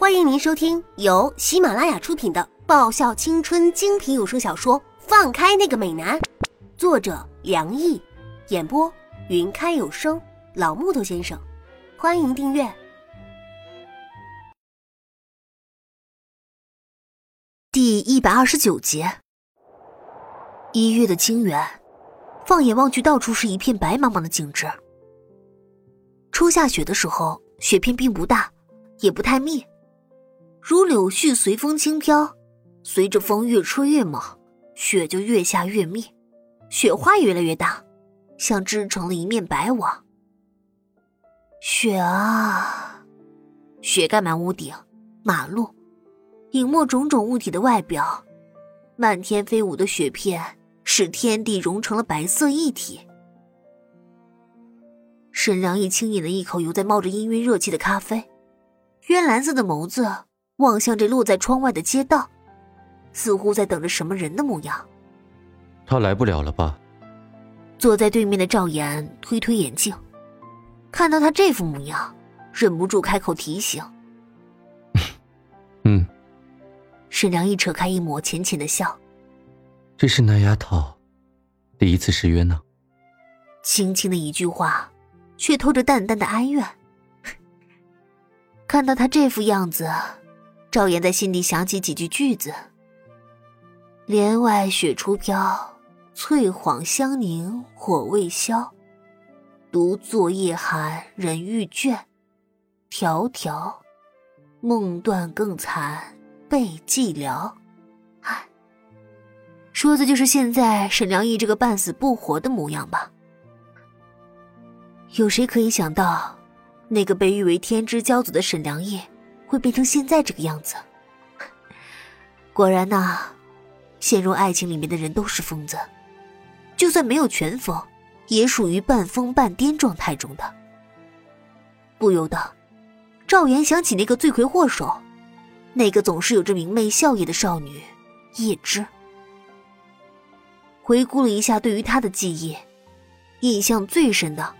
欢迎您收听由喜马拉雅出品的爆笑青春精品有声小说《放开那个美男》，作者梁毅，演播云开有声老木头先生。欢迎订阅第一百二十九集。一月的清远，放眼望去，到处是一片白茫茫的景致。初下雪的时候，雪片并不大，也不太密。如柳絮随风轻飘，随着风越吹越猛，雪就越下越密，雪花越来越大，像织成了一面白网。雪啊，雪盖满屋顶、马路，隐没种种物体的外表。漫天飞舞的雪片使天地融成了白色一体。沈良义轻饮了一口犹在冒着氤氲热气的咖啡，渊蓝色的眸子。望向这落在窗外的街道，似乎在等着什么人的模样。他来不了了吧？坐在对面的赵岩推推眼镜，看到他这副模样，忍不住开口提醒：“嗯。”沈良一扯开一抹浅浅的笑：“这是那丫头第一次失约呢。”轻轻的一句话，却透着淡淡的哀怨。看到他这副样子。赵岩在心底想起几句句子：“帘外雪初飘，翠幌香凝火未消。独坐夜寒人欲倦，迢迢梦断更残被寂寥。”唉，说的就是现在沈良义这个半死不活的模样吧？有谁可以想到，那个被誉为天之骄子的沈良义？会变成现在这个样子。果然呐，陷入爱情里面的人都是疯子，就算没有全疯，也属于半疯半癫状态中的。不由得，赵岩想起那个罪魁祸首，那个总是有着明媚笑靥的少女叶芝。回顾了一下对于她的记忆，印象最深的，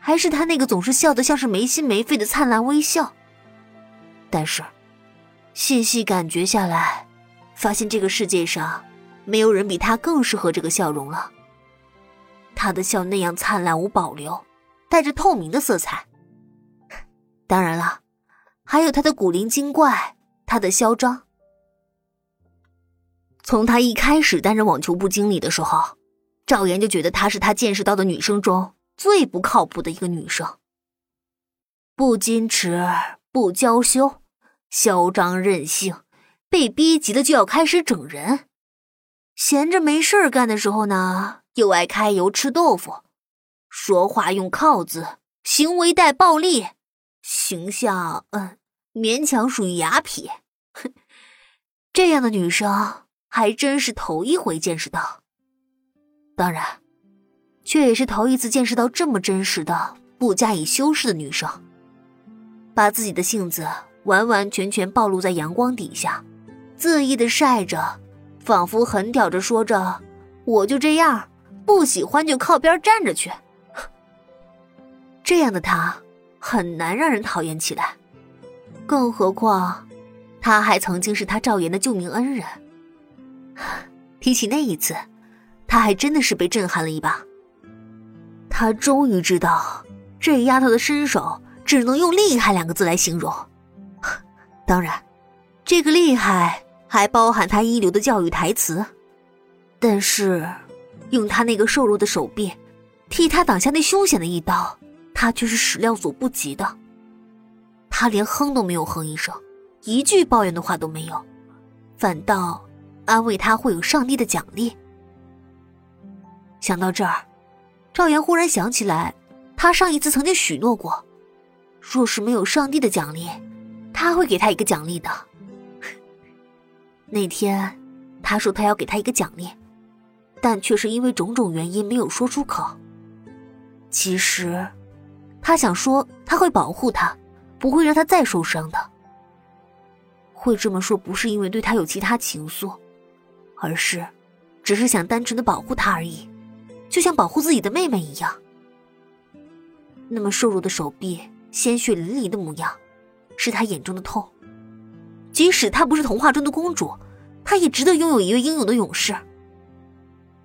还是她那个总是笑得像是没心没肺的灿烂微笑。但是，细细感觉下来，发现这个世界上没有人比他更适合这个笑容了。他的笑那样灿烂无保留，带着透明的色彩。当然了，还有他的古灵精怪，他的嚣张。从他一开始担任网球部经理的时候，赵岩就觉得她是他见识到的女生中最不靠谱的一个女生，不矜持，不娇羞。嚣张任性，被逼急了就要开始整人。闲着没事干的时候呢，又爱开油吃豆腐，说话用靠字，行为带暴力，形象嗯，勉强属于雅痞。哼，这样的女生还真是头一回见识到。当然，却也是头一次见识到这么真实的、不加以修饰的女生，把自己的性子。完完全全暴露在阳光底下，恣意的晒着，仿佛很屌着说着：“我就这样，不喜欢就靠边站着去。” 这样的他很难让人讨厌起来，更何况他还曾经是他赵岩的救命恩人。提起那一次，他还真的是被震撼了一把。他终于知道，这丫头的身手只能用“厉害”两个字来形容。当然，这个厉害还包含他一流的教育台词，但是用他那个瘦弱的手臂替他挡下那凶险的一刀，他却是始料所不及的。他连哼都没有哼一声，一句抱怨的话都没有，反倒安慰他会有上帝的奖励。想到这儿，赵岩忽然想起来，他上一次曾经许诺过，若是没有上帝的奖励。他会给他一个奖励的。那天，他说他要给他一个奖励，但却是因为种种原因没有说出口。其实，他想说他会保护他，不会让他再受伤的。会这么说不是因为对他有其他情愫，而是，只是想单纯的保护他而已，就像保护自己的妹妹一样。那么瘦弱的手臂，鲜血淋漓的模样。是他眼中的痛，即使她不是童话中的公主，她也值得拥有一位英勇的勇士。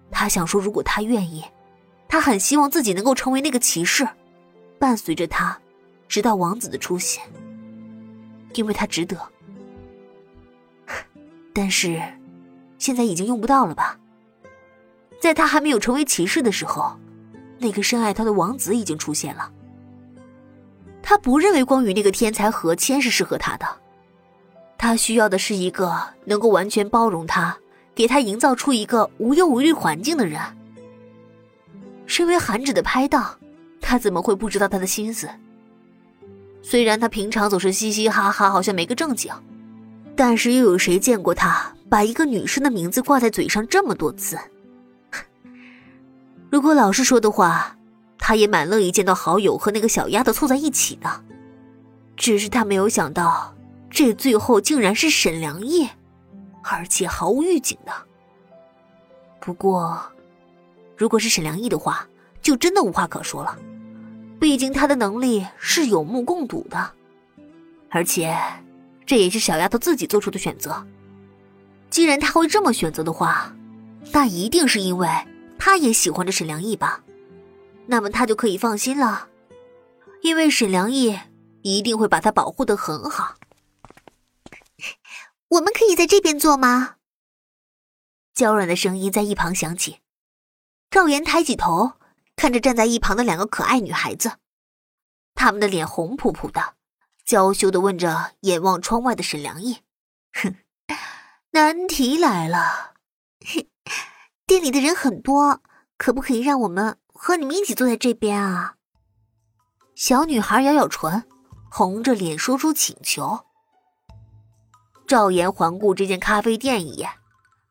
他想说，如果他愿意，他很希望自己能够成为那个骑士，伴随着他，直到王子的出现，因为他值得。但是，现在已经用不到了吧？在他还没有成为骑士的时候，那个深爱他的王子已经出现了。他不认为光宇那个天才何谦是适合他的，他需要的是一个能够完全包容他。给他营造出一个无忧无虑环境的人。身为韩芷的拍档，他怎么会不知道他的心思？虽然他平常总是嘻嘻哈哈，好像没个正经，但是又有谁见过他把一个女生的名字挂在嘴上这么多次？如果老实说的话，他也蛮乐意见到好友和那个小丫头凑在一起的。只是他没有想到，这最后竟然是沈良义。而且毫无预警的。不过，如果是沈良义的话，就真的无话可说了。毕竟他的能力是有目共睹的，而且这也是小丫头自己做出的选择。既然他会这么选择的话，那一定是因为他也喜欢着沈良义吧？那么他就可以放心了，因为沈良义一定会把他保护的很好。我们可以在这边坐吗？娇软的声音在一旁响起。赵岩抬起头，看着站在一旁的两个可爱女孩子，他们的脸红扑扑的，娇羞的问着眼望窗外的沈良义：“哼，难题来了，店里的人很多，可不可以让我们和你们一起坐在这边啊？”小女孩咬咬唇，红着脸说出请求。赵岩环顾这间咖啡店一眼，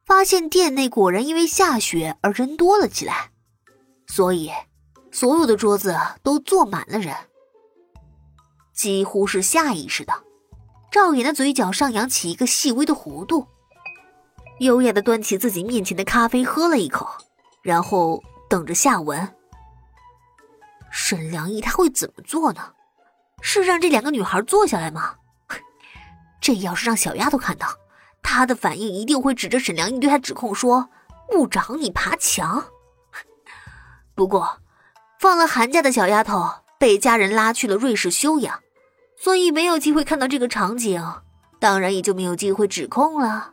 发现店内果然因为下雪而人多了起来，所以所有的桌子都坐满了人。几乎是下意识的，赵岩的嘴角上扬起一个细微的弧度，优雅的端起自己面前的咖啡喝了一口，然后等着下文。沈良义他会怎么做呢？是让这两个女孩坐下来吗？这要是让小丫头看到，她的反应一定会指着沈良义对她指控说：“误长你爬墙。”不过，放了寒假的小丫头被家人拉去了瑞士休养，所以没有机会看到这个场景，当然也就没有机会指控了。